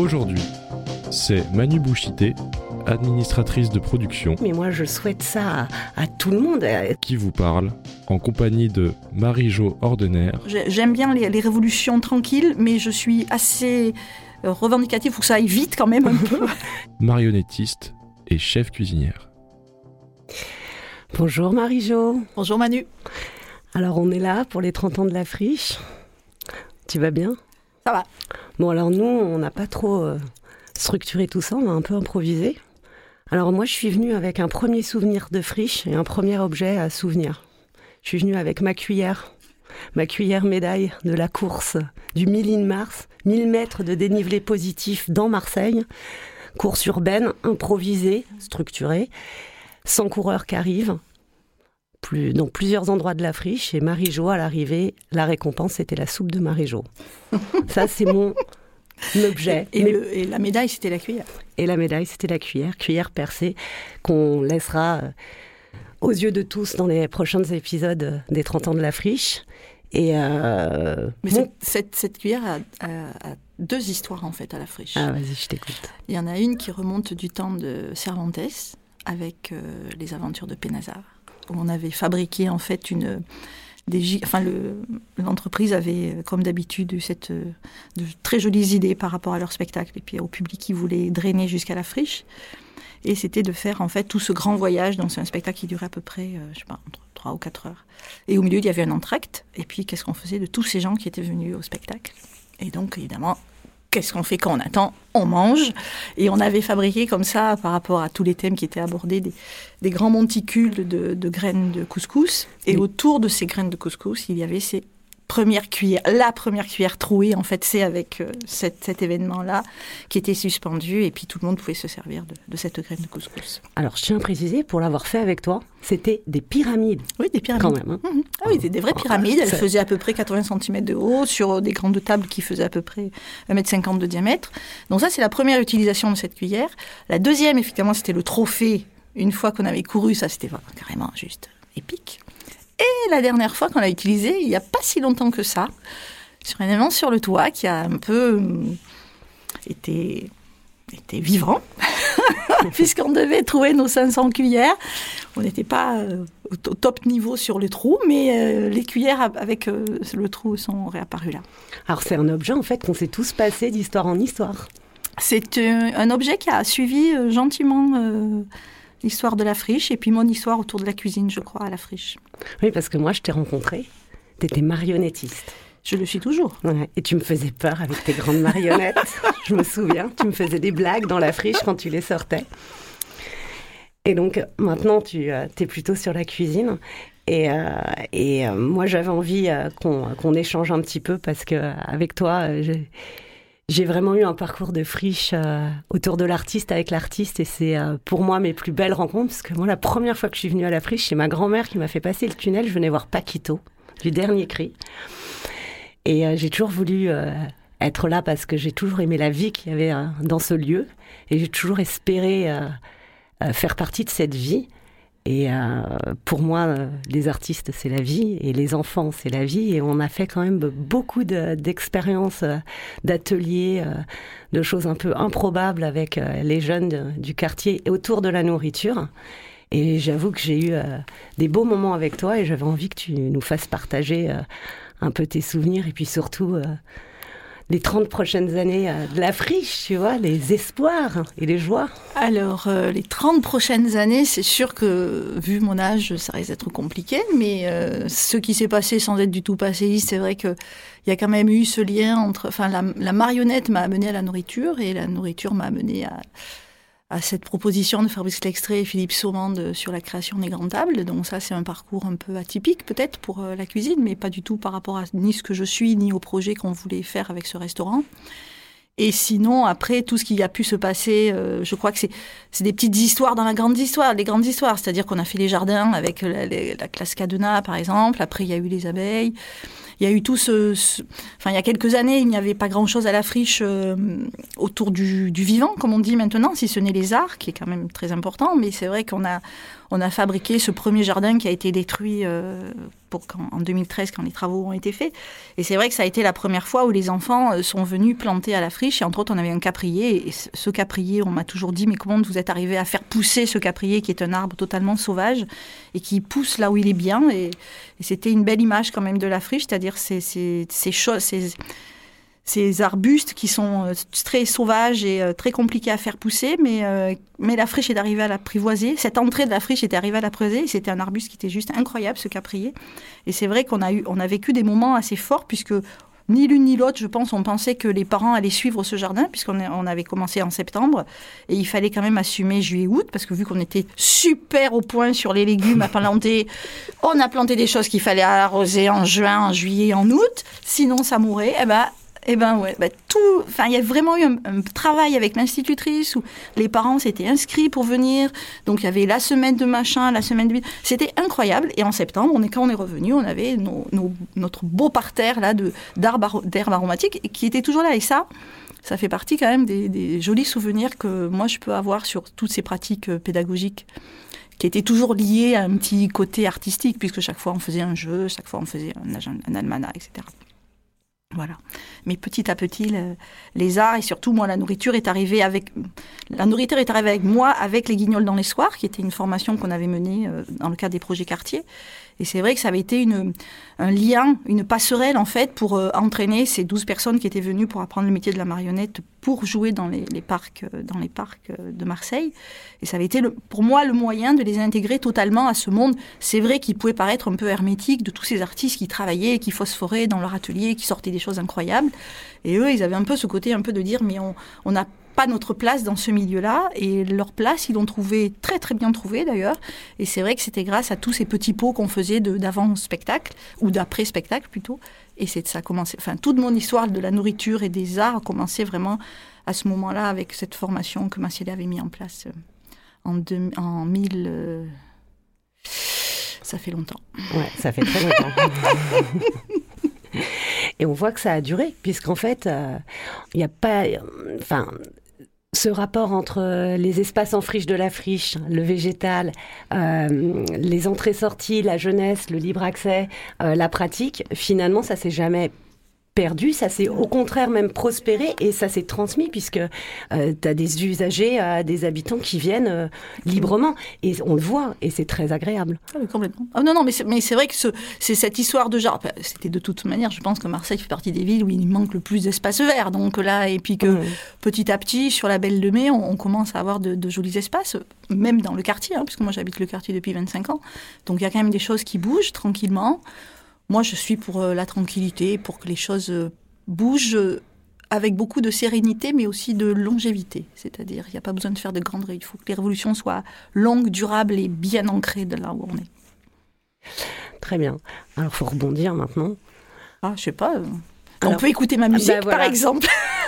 Aujourd'hui, c'est Manu Bouchité, administratrice de production, Mais moi, je souhaite ça à, à tout le monde. Qui vous parle en compagnie de Marie-Jo Ordener, J'ai- J'aime bien les, les révolutions tranquilles, mais je suis assez euh, revendicative. Faut que ça aille vite quand même un peu. marionnettiste et chef cuisinière. Bonjour Marie-Jo. Bonjour Manu. Alors, on est là pour les 30 ans de la friche. Tu vas bien? Ça va. Bon, alors nous, on n'a pas trop euh, structuré tout ça, on a un peu improvisé. Alors moi, je suis venue avec un premier souvenir de friche et un premier objet à souvenir. Je suis venue avec ma cuillère, ma cuillère médaille de la course du 1000 in Mars, 1000 mètres de dénivelé positif dans Marseille, course urbaine, improvisée, structurée, 100 coureurs qui arrivent, plus, dans plusieurs endroits de la friche, et Marie-Jo, à l'arrivée, la récompense, c'était la soupe de Marie-Jo. Ça, c'est mon objet. Et, Mais- le- et la médaille, c'était la cuillère. et la médaille, c'était la cuillère, cuillère percée, qu'on laissera euh, aux yeux de tous dans les prochains épisodes euh, des 30 ans de la friche. Et euh, Mais cette, cette- cette cuillère a, a- a deux histoires en fait à la friche. Ah, vas-y, je t'écoute. Il y en a une qui remonte du temps de Cervantes avec euh, les aventures de Pénazar, on avait fabriqué en fait une enfin le- l'entreprise avait comme d'habitude eu cette de très jolies idées par rapport à leur spectacle et puis au public qui voulait drainer jusqu'à la friche. Et c'était de faire en fait tout ce grand voyage. Donc c'est un spectacle qui durait à peu près euh, je sais pas entre 3 ou 4 heures. Et au milieu il y avait un entracte. Et puis qu'est-ce qu'on faisait de tous ces gens qui étaient venus au spectacle? Et donc évidemment qu'est-ce qu'on fait quand on attend On mange. Et on avait fabriqué comme ça, par rapport à tous les thèmes qui étaient abordés, des, des grands monticules de, de graines de couscous. Et Oui. autour de ces graines de couscous, il y avait ces La première cuillère trouée, en fait, c'est avec euh, cet, cet événement-là qui était suspendu. Et puis tout le monde pouvait se servir de, de cette graine de couscous. Alors, je tiens à préciser, pour l'avoir fait avec toi, c'était des pyramides, Oui, des pyramides. quand même. hein. Mhm. Ah oui, c'était des vraies Oh, pyramides. Elles faisaient à peu près 80 cm de haut sur des grandes tables qui faisaient à peu près 1m50 de diamètre. Donc ça, c'est la première utilisation de cette cuillère. La deuxième, effectivement, c'était le trophée. Une fois qu'on avait couru, ça, c'était carrément juste épique. Et la dernière fois qu'on l'a utilisé, il n'y a pas si longtemps que ça, sur un événement sur le toit qui a un peu hum, été, été vivant, puisqu'on devait trouver nos 500 cuillères. On n'était pas euh, au top niveau sur le trou, mais euh, les cuillères avec euh, le trou sont réapparues là. Alors, c'est un objet, en fait, qu'on s'est tous passé d'histoire en histoire. C'est euh, un objet qui a suivi euh, gentiment euh, l'histoire de la friche et puis mon histoire autour de la cuisine, je crois, à la friche. Oui, parce que moi, je t'ai rencontré, t'étais marionnettiste. Je le suis toujours. Ouais, et tu me faisais peur avec tes grandes marionnettes. je me souviens, tu me faisais des blagues dans la friche quand tu les sortais. Et donc maintenant, tu es plutôt sur la cuisine. Et, euh, et euh, moi, j'avais envie euh, qu'on échange un petit peu parce que euh, avec toi, euh, j'ai- j'ai vraiment eu un parcours de friche euh, autour de l'artiste avec l'artiste. Et c'est euh, pour moi mes plus belles rencontres. Parce que moi, la première fois que je suis venue à la friche, c'est ma grand-mère qui m'a fait passer le tunnel. Je venais voir Paquito, du dernier cri. Et euh, j'ai toujours voulu être là parce que j'ai toujours aimé la vie qu'il y avait dans ce lieu. Et j'ai toujours espéré faire partie de cette vie. Et euh, pour moi, euh, les artistes, c'est la vie, et les enfants, c'est la vie. Et on a fait quand même beaucoup de- d'expériences, euh, d'ateliers, euh, de choses un peu improbables avec les jeunes du quartier autour de la nourriture. Et j'avoue que j'ai eu des beaux moments avec toi et j'avais envie que tu nous fasses partager un peu tes souvenirs et puis surtout les 30 prochaines années euh, de la friche, tu vois, les espoirs et les joies. Alors, euh, les 30 prochaines années, c'est sûr que, vu mon âge, ça risque d'être compliqué, mais euh, ce qui s'est passé sans être du tout passéiste, c'est vrai qu'il y a quand même eu ce lien entre... Enfin, la, la marionnette m'a amené à la nourriture, et la nourriture m'a amené à, à cette proposition de Fabrice Lextrait et Philippe Saumande sur la création des grandes tables. Donc ça, c'est un parcours un peu atypique peut-être pour euh, la cuisine, mais pas du tout par rapport à ni ce que je suis, ni au projet qu'on voulait faire avec ce restaurant. Et sinon, après, tout ce qui a pu se passer, euh, je crois que c'est, des petites histoires dans la grande histoire, les grandes histoires. C'est-à-dire qu'on a fait les jardins avec la, la, la classe cadenas, par exemple. Après, il y a eu les abeilles. Il y a eu tout ce, Enfin, il y a quelques années, il n'y avait pas grand-chose à la friche euh, autour du, vivant, comme on dit maintenant, si ce n'est les arts, qui est quand même très important. Mais c'est vrai qu'on a, on a fabriqué ce premier jardin qui a été détruit euh, pour en 2013 quand les travaux ont été faits. Et c'est vrai que ça a été la première fois où les enfants euh, sont venus planter à la friche. Et entre autres, on avait un caprier. Et ce caprier, on m'a toujours dit, mais comment vous êtes arrivé à faire pousser ce caprier qui est un arbre totalement sauvage et qui pousse là où il est bien? Et, et c'était une belle image quand même de la friche, c'est-à-dire ces, ces, ces arbustes qui sont euh, très sauvages et euh, très compliqués à faire pousser, mais, euh, mais la friche est arrivée à l'apprivoiser. Cette entrée de la friche était arrivée à l'apprivoiser. C'était un arbuste qui était juste incroyable, ce caprier. Et c'est vrai qu'on a, eu, on a vécu des moments assez forts, puisque ni l'une ni l'autre, je pense, on pensait que les parents allaient suivre ce jardin, puisqu'on avait commencé en septembre. Et il fallait quand même assumer juillet-août, parce que vu qu'on était super au point sur les légumes à planter, on a planté des choses qu'il fallait arroser en juin, en juillet, en août. Sinon, ça mourait. Eh ben, eh ben ouais, bah, tout. Enfin, il y a vraiment eu un, travail avec l'institutrice où les parents s'étaient inscrits pour venir. Donc il y avait la semaine de machin, la semaine de. C'était incroyable. Et en septembre, on est quand on est revenu, on avait notre beau parterre là de d'herbes aromatiques qui était toujours là. Et ça, ça fait partie quand même des, jolis souvenirs que moi je peux avoir sur toutes ces pratiques euh, pédagogiques qui étaient toujours liées à un petit côté artistique, puisque chaque fois on faisait un jeu, chaque fois on faisait un, un almanach, etc. Voilà. Mais petit à petit, le- les arts et surtout moi, la nourriture est arrivée avec la nourriture est arrivée avec moi avec les Guignols dans les soirs, qui était une formation qu'on avait menée euh, dans le cadre des projets quartiers. Et c'est vrai que ça avait été une, un lien, une passerelle en fait pour euh, entraîner ces 12 personnes qui étaient venues pour apprendre le métier de la marionnette pour jouer dans les, parcs, euh, dans les parcs euh, de Marseille. Et ça avait été le- pour moi le moyen de les intégrer totalement à ce monde. C'est vrai qu'il pouvait paraître un peu hermétique de tous ces artistes qui travaillaient, qui phosphoraient dans leur atelier, qui sortaient des choses incroyables. Et eux, ils avaient un peu ce côté un peu de dire mais on on n'a pas notre place dans ce milieu-là et leur place ils l'ont trouvé très très bien trouvé d'ailleurs et c'est vrai que c'était grâce à tous ces petits pots qu'on faisait d'avant spectacle ou d'après spectacle plutôt et c'est ça a commencé enfin toute mon histoire de la nourriture et des arts a commencé vraiment à ce moment-là avec cette formation que Massiela avait mis en place euh, en, deux- en 1000 euh, ça fait longtemps Ouais, ça fait très longtemps. Et on voit que ça a duré, puisqu'en fait, euh, il n'y a pas. euh, Enfin. Ce rapport entre euh, les espaces en friche de la friche, le végétal, euh, les entrées-sorties, la jeunesse, le libre accès, euh, la pratique, finalement, ça s'est jamais perdu, ça s'est au contraire même prospéré et ça s'est transmis puisque tu as des usagers, euh, des habitants qui viennent euh, librement et on le voit et c'est très agréable. Ah oui, complètement. Ah non, non, mais c'est, vrai que ce, c'est cette histoire de genre. C'était de toute manière, je pense que Marseille fait partie des villes où il manque le plus d'espace vert. Donc là, et puis que Mmh. petit à petit, sur la Belle de Mai, on, on commence à avoir de, de jolis espaces, même dans le quartier, hein, puisque moi j'habite le quartier depuis 25 ans. Donc il y a quand même des choses qui bougent tranquillement. Moi, je suis pour euh, la tranquillité, pour que les choses euh, bougent euh, avec beaucoup de sérénité, mais aussi de longévité. C'est-à-dire, il n'y a pas besoin de faire de grandes... ré- Il faut que les révolutions soient longues, durables et bien ancrées de là où on est. Très bien. Alors, faut rebondir maintenant. Ah, je sais pas. on Alors, peut écouter ma bah musique, voilà. par exemple.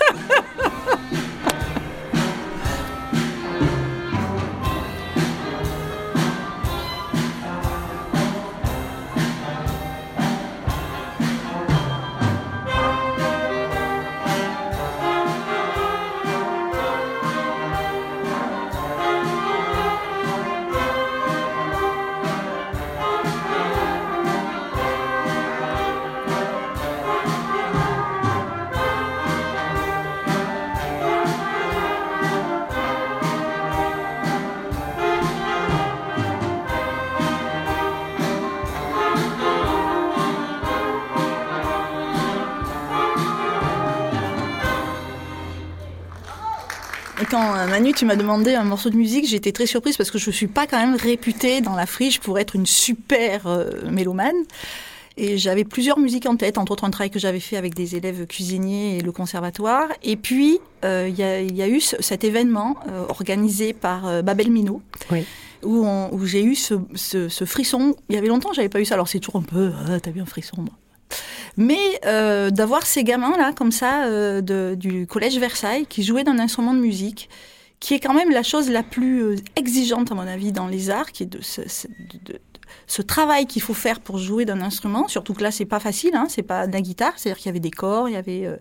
quand euh, Manu, tu m'as demandé un morceau de musique, j'étais très surprise parce que je ne suis pas quand même réputée dans la friche pour être une super euh, mélomane. Et j'avais plusieurs musiques en tête, entre autres un travail que j'avais fait avec des élèves cuisiniers et le conservatoire. Et puis, euh, il y, a, il y a eu ce- cet événement euh, organisé par Babel Minot, Oui. où, j'ai eu ce, ce- ce frisson. Il y avait longtemps, j'avais pas eu ça. Alors c'est toujours un peu, ah, t'as eu un frisson. moi. Mais euh, d'avoir ces gamins-là, comme ça, euh, du collège Versailles, qui jouaient d'un instrument de musique, qui est quand même la chose la plus euh, exigeante, à mon avis, dans les arts, qui est de, ce, ce travail qu'il faut faire pour jouer d'un instrument, surtout que là, c'est pas facile, hein, c'est pas de la guitare, c'est-à-dire qu'il y avait des corps, il y avait euh,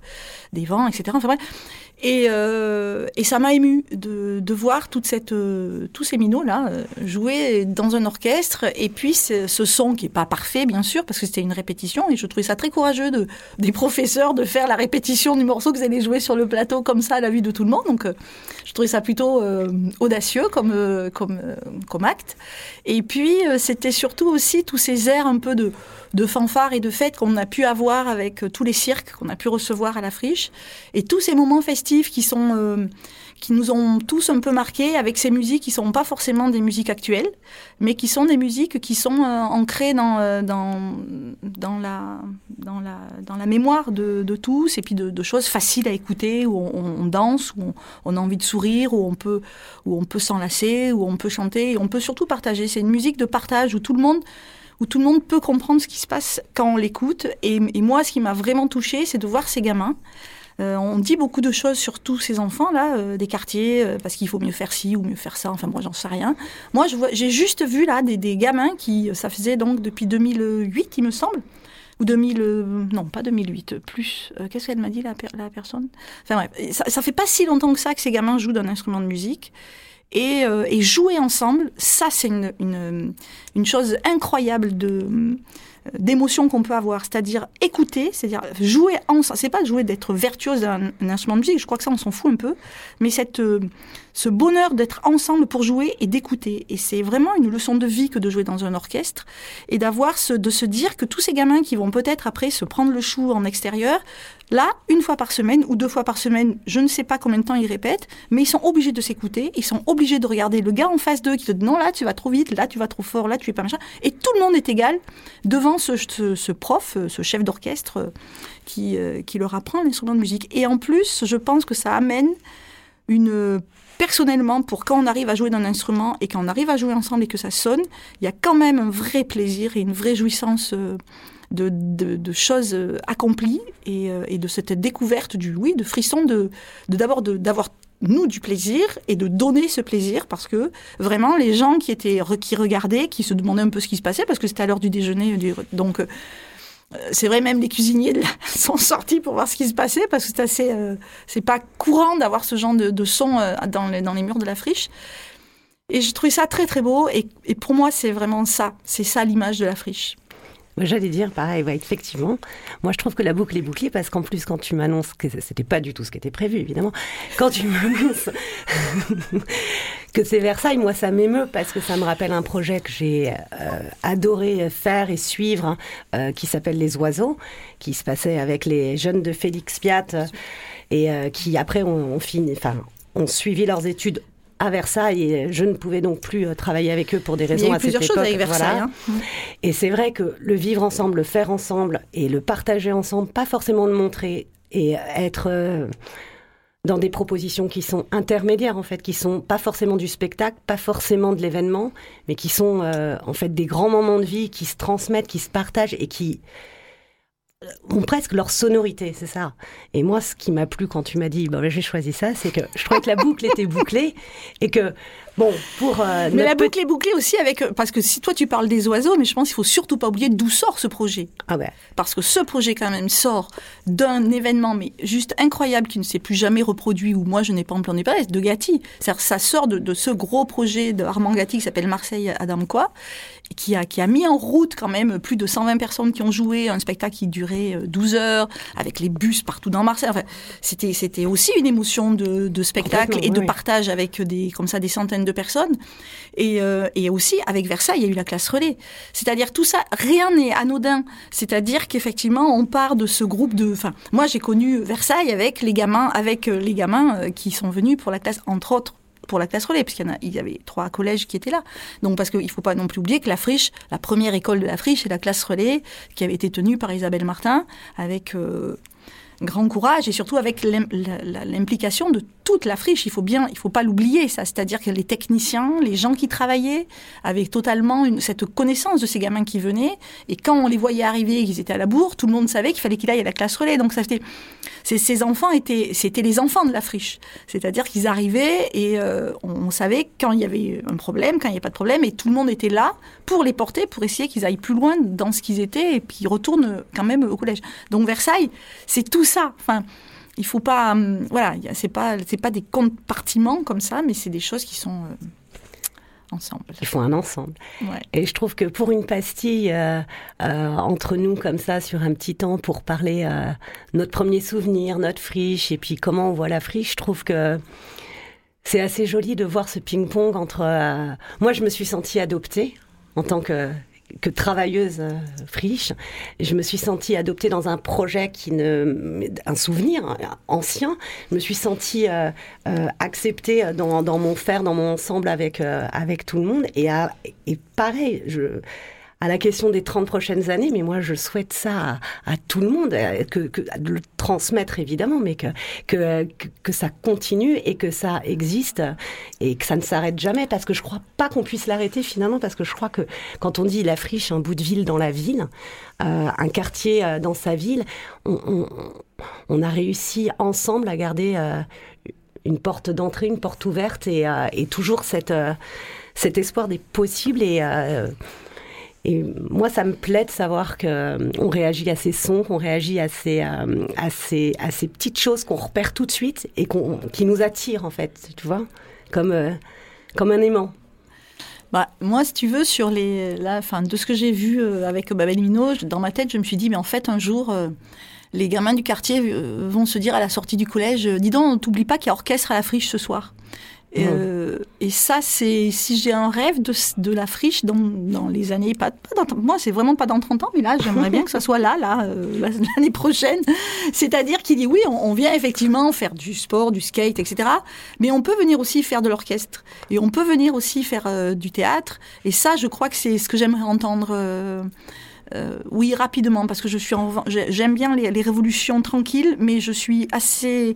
des vents, etc. Enfin bref. Et, euh, et ça m'a ému de, de voir toute cette, euh, tous ces minots là euh, jouer dans un orchestre. Et puis ce, son qui est pas parfait bien sûr parce que c'était une répétition. Et je trouvais ça très courageux de, des professeurs de faire la répétition du morceau que vous allez jouer sur le plateau comme ça à la vue de tout le monde. Donc euh, je trouvais ça plutôt euh, audacieux comme euh, comme comme acte. Et puis c'était surtout aussi tous ces airs un peu de de fanfare et de fête qu'on a pu avoir avec euh, tous les cirques qu'on a pu recevoir à la friche et tous ces moments festifs qui sont euh, qui nous ont tous un peu marqués avec ces musiques qui sont pas forcément des musiques actuelles, mais qui sont des musiques qui sont euh, ancrées dans, euh, dans, dans, la, dans, la, dans la mémoire de, de tous, et puis de, de choses faciles à écouter, où on, on danse, où on, on a envie de sourire, où on peut, où on peut s'enlacer, où on peut chanter, et on peut surtout partager. C'est une musique de partage où tout le monde où tout le monde peut comprendre ce qui se passe quand on l'écoute. Et, moi, ce qui m'a vraiment touchée, c'est de voir ces gamins. Euh, on dit beaucoup de choses sur tous ces enfants-là, euh, des quartiers, euh, parce qu'il faut mieux faire ci ou mieux faire ça. Enfin, moi, j'en sais rien. Moi, j'ai juste vu là des, gamins qui, ça faisait donc depuis 2008, il me semble, ou 2000, euh, non, pas 2008, plus. Qu'est-ce qu'elle m'a dit la personne? Enfin bref, ça, ça fait pas si longtemps que ça que ces gamins jouent d'un instrument de musique. Et, euh, et jouer ensemble, ça c'est une, chose incroyable de d'émotion qu'on peut avoir, c'est-à-dire écouter, c'est-à-dire jouer ensemble. C'est pas jouer d'être virtuose d'un un instrument de musique, je crois que ça on s'en fout un peu, mais cette euh, ce bonheur d'être ensemble pour jouer et d'écouter. Et c'est vraiment une leçon de vie que de jouer dans un orchestre et d'avoir ce, de se dire que tous ces gamins qui vont peut-être après se prendre le chou en extérieur, là, une fois par semaine ou deux fois par semaine, je ne sais pas combien de temps ils répètent, mais ils sont obligés de s'écouter, ils sont obligés de regarder le gars en face d'eux qui te dit non, là tu vas trop vite, là tu vas trop fort, là tu es pas machin. Et tout le monde est égal devant ce, ce, prof, ce chef d'orchestre euh, qui, euh, qui leur apprend l'instrument de musique. Et en plus, je pense que ça amène une personnellement pour quand on arrive à jouer d'un instrument et quand on arrive à jouer ensemble et que ça sonne, il y a quand même un vrai plaisir et une vraie jouissance euh, de, de, choses euh, accomplies et, euh, et de cette découverte du oui, de frisson de d'abord d'avoir nous du plaisir et de donner ce plaisir parce que vraiment les gens qui étaient qui regardaient, qui se demandaient un peu ce qui se passait parce que c'était à l'heure du déjeuner donc c'est vrai, même les cuisiniers sont sortis pour voir ce qui se passait parce que c'est assez, euh, c'est pas courant d'avoir ce genre de, de son euh, dans, les, dans les murs de la friche. Et j'ai trouvé ça très très beau et, et pour moi c'est vraiment ça, c'est ça l'image de la friche. J'allais dire pareil, effectivement. Moi, je trouve que la boucle est bouclée parce qu'en plus, quand tu m'annonces que c'était pas du tout ce qui était prévu, évidemment, quand tu m'annonces que c'est Versailles, moi, ça m'émeut parce que ça me rappelle un projet que j'ai euh, adoré faire et suivre, hein, euh, qui s'appelle Les Oiseaux, qui se passait avec les jeunes de Félix Piat euh, et qui après enfin, ont suivi leurs études à Versailles et je ne pouvais donc plus euh, travailler avec eux pour des Il y raisons a eu plusieurs choses avec Versailles. voilà. hein. Et c'est vrai que le vivre ensemble, le faire ensemble et le partager ensemble, pas forcément le montrer et être euh, dans des propositions qui sont intermédiaires en fait, qui sont pas forcément du spectacle, pas forcément de l'événement, mais qui sont euh, en fait des grands moments de vie qui se transmettent, qui se partagent et qui ont presque leur sonorité, c'est ça. Et moi, ce qui m'a plu quand tu m'as dit, bah, j'ai choisi ça, c'est que je trouvais que la boucle était bouclée et que, bon, pour euh, Mais la boucle est bouclée aussi avec parce que si toi tu parles des oiseaux, mais je pense qu'il faut surtout pas oublier d'où sort ce projet. Ah ouais. parce que ce projet quand même sort d'un événement mais juste incroyable qui ne s'est plus jamais reproduit ou moi je n'ai pas en plan de de Gatti. C'est-à-dire, ça sort de, de ce gros projet de Armand Gatti qui s'appelle Marseille Adam quoi qui a qui a mis en route quand même plus de 120 personnes qui ont joué un spectacle qui durait euh, 12 heures avec les bus partout dans Marseille. Enfin, c'était c'était aussi une émotion de, de spectacle et de oui. partage avec des comme ça des centaines de personnes. Et, euh, et aussi avec Versailles, il y a eu la classe relais. C'est-à-dire tout ça, rien n'est anodin. C'est-à-dire qu'effectivement, on part de ce groupe de. Enfin, moi, j'ai connu Versailles avec les gamins, avec euh, les gamins euh, qui sont venus pour la classe, entre autres pour la classe relais, puisqu'il y, y avait trois collèges qui étaient là. Donc, parce qu'il ne faut pas non plus oublier que la friche, la première école de la friche, c'est la classe relais qui avait été tenue par Isabelle Martin avec grand courage et surtout avec l'implication de toute la friche. Il faut bien, il faut pas l'oublier ça. C'est-à-dire que les techniciens, les gens qui travaillaient avaient totalement cette connaissance de ces gamins qui venaient. Et quand on les voyait arriver, qu'ils étaient à la bourre, tout le monde savait qu'il fallait qu'il aille à la classe relais. Donc ça c'était, ces enfants étaient, c'était les enfants de la friche. C'est-à-dire qu'ils arrivaient et euh, on, savait quand il y avait un problème, quand il n'y avait pas de problème, et tout le monde était là pour les porter, pour essayer qu'ils aillent plus loin dans ce qu'ils étaient et puis retournent quand même au collège. Donc Versailles, c'est tout ça. Enfin, il faut pas, hum, voilà, c'est pas, c'est pas des compartiments comme ça, mais c'est des choses qui sont euh, ensemble. Ils font un ensemble. Et je trouve que pour une pastille euh, euh, entre nous comme ça sur un petit temps pour parler notre premier souvenir, notre friche et puis comment on voit la friche, je trouve que c'est assez joli de voir ce ping-pong entre. moi, je me suis sentie adoptée en tant que que travailleuse euh, friche, je me suis sentie adoptée dans un projet qui ne, un souvenir ancien. Je me suis sentie euh, euh, acceptée dans, mon faire, dans mon ensemble avec avec tout le monde. Et, et pareil, je à la question des 30 prochaines années, mais moi je souhaite ça à, tout le monde, euh, que, que, de le transmettre évidemment, mais que, que, que ça continue et que ça existe et que ça ne s'arrête jamais, parce que je crois pas qu'on puisse l'arrêter finalement, parce que je crois que quand on dit la friche, un bout de ville dans la ville, euh, un quartier euh, dans sa ville, on, on, on, a réussi ensemble à garder euh, une porte d'entrée, une porte ouverte et, euh, et toujours cette, cet espoir des possibles et et moi, ça me plaît de savoir qu'on euh, réagit à ces sons, qu'on réagit à ces, euh, à ces, à ces petites choses qu'on repère tout de suite et qu'on, qui nous attirent, en fait, tu vois, comme, euh, comme un aimant. Bah, moi, si tu veux, sur les, là, fin, de ce que j'ai vu avec Babel Mino, dans ma tête, je me suis dit, mais en fait, un jour, les gamins du quartier vont se dire à la sortie du collège, dis donc, t'oublies pas qu'il y a orchestre à la friche ce soir. Et, euh, et, ça, c'est si j'ai un rêve de, de la friche dans, dans, les années, pas, pas dans, moi, c'est vraiment pas dans 30 ans, mais là, j'aimerais bien que ça soit là, là, euh, l'année prochaine. C'est-à-dire qu'il dit oui, on, vient effectivement faire du sport, du skate, etc. Mais on peut venir aussi faire de l'orchestre et on peut venir aussi faire euh, du théâtre. Et ça, je crois que c'est ce que j'aimerais entendre. Euh, oui, rapidement, parce que je suis j'aime bien les, les révolutions tranquilles, mais je suis assez euh,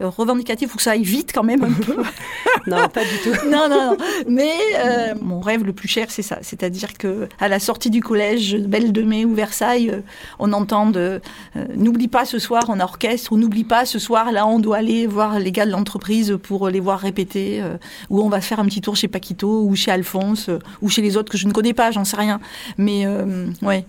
revendicatif, il faut que ça aille vite quand même un peu. non, pas du tout. non, non, non. Mais euh, mon rêve le plus cher, c'est ça. C'est-à-dire que à la sortie du collège, Belle de Mai ou Versailles, euh, on entend de n'oublie pas ce soir en orchestre ou n'oublie pas ce soir là on doit aller voir les gars de l'entreprise pour les voir répéter ou on va faire un petit tour chez Paquito ou chez Alphonse ou chez les autres que je ne connais pas, j'en sais rien. Mais ouais,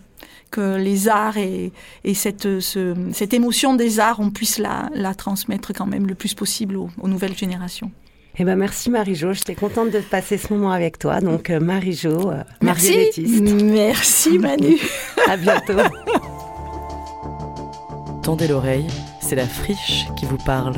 que les arts et, cette, cette émotion des arts, on puisse la, transmettre quand même le plus possible aux, nouvelles générations. Eh ben merci Marie-Jo, j'étais contente de passer ce moment avec toi. Donc euh, Marie-Jo, euh, merci. Merci Manu. à bientôt. Tendez l'oreille, c'est la friche qui vous parle.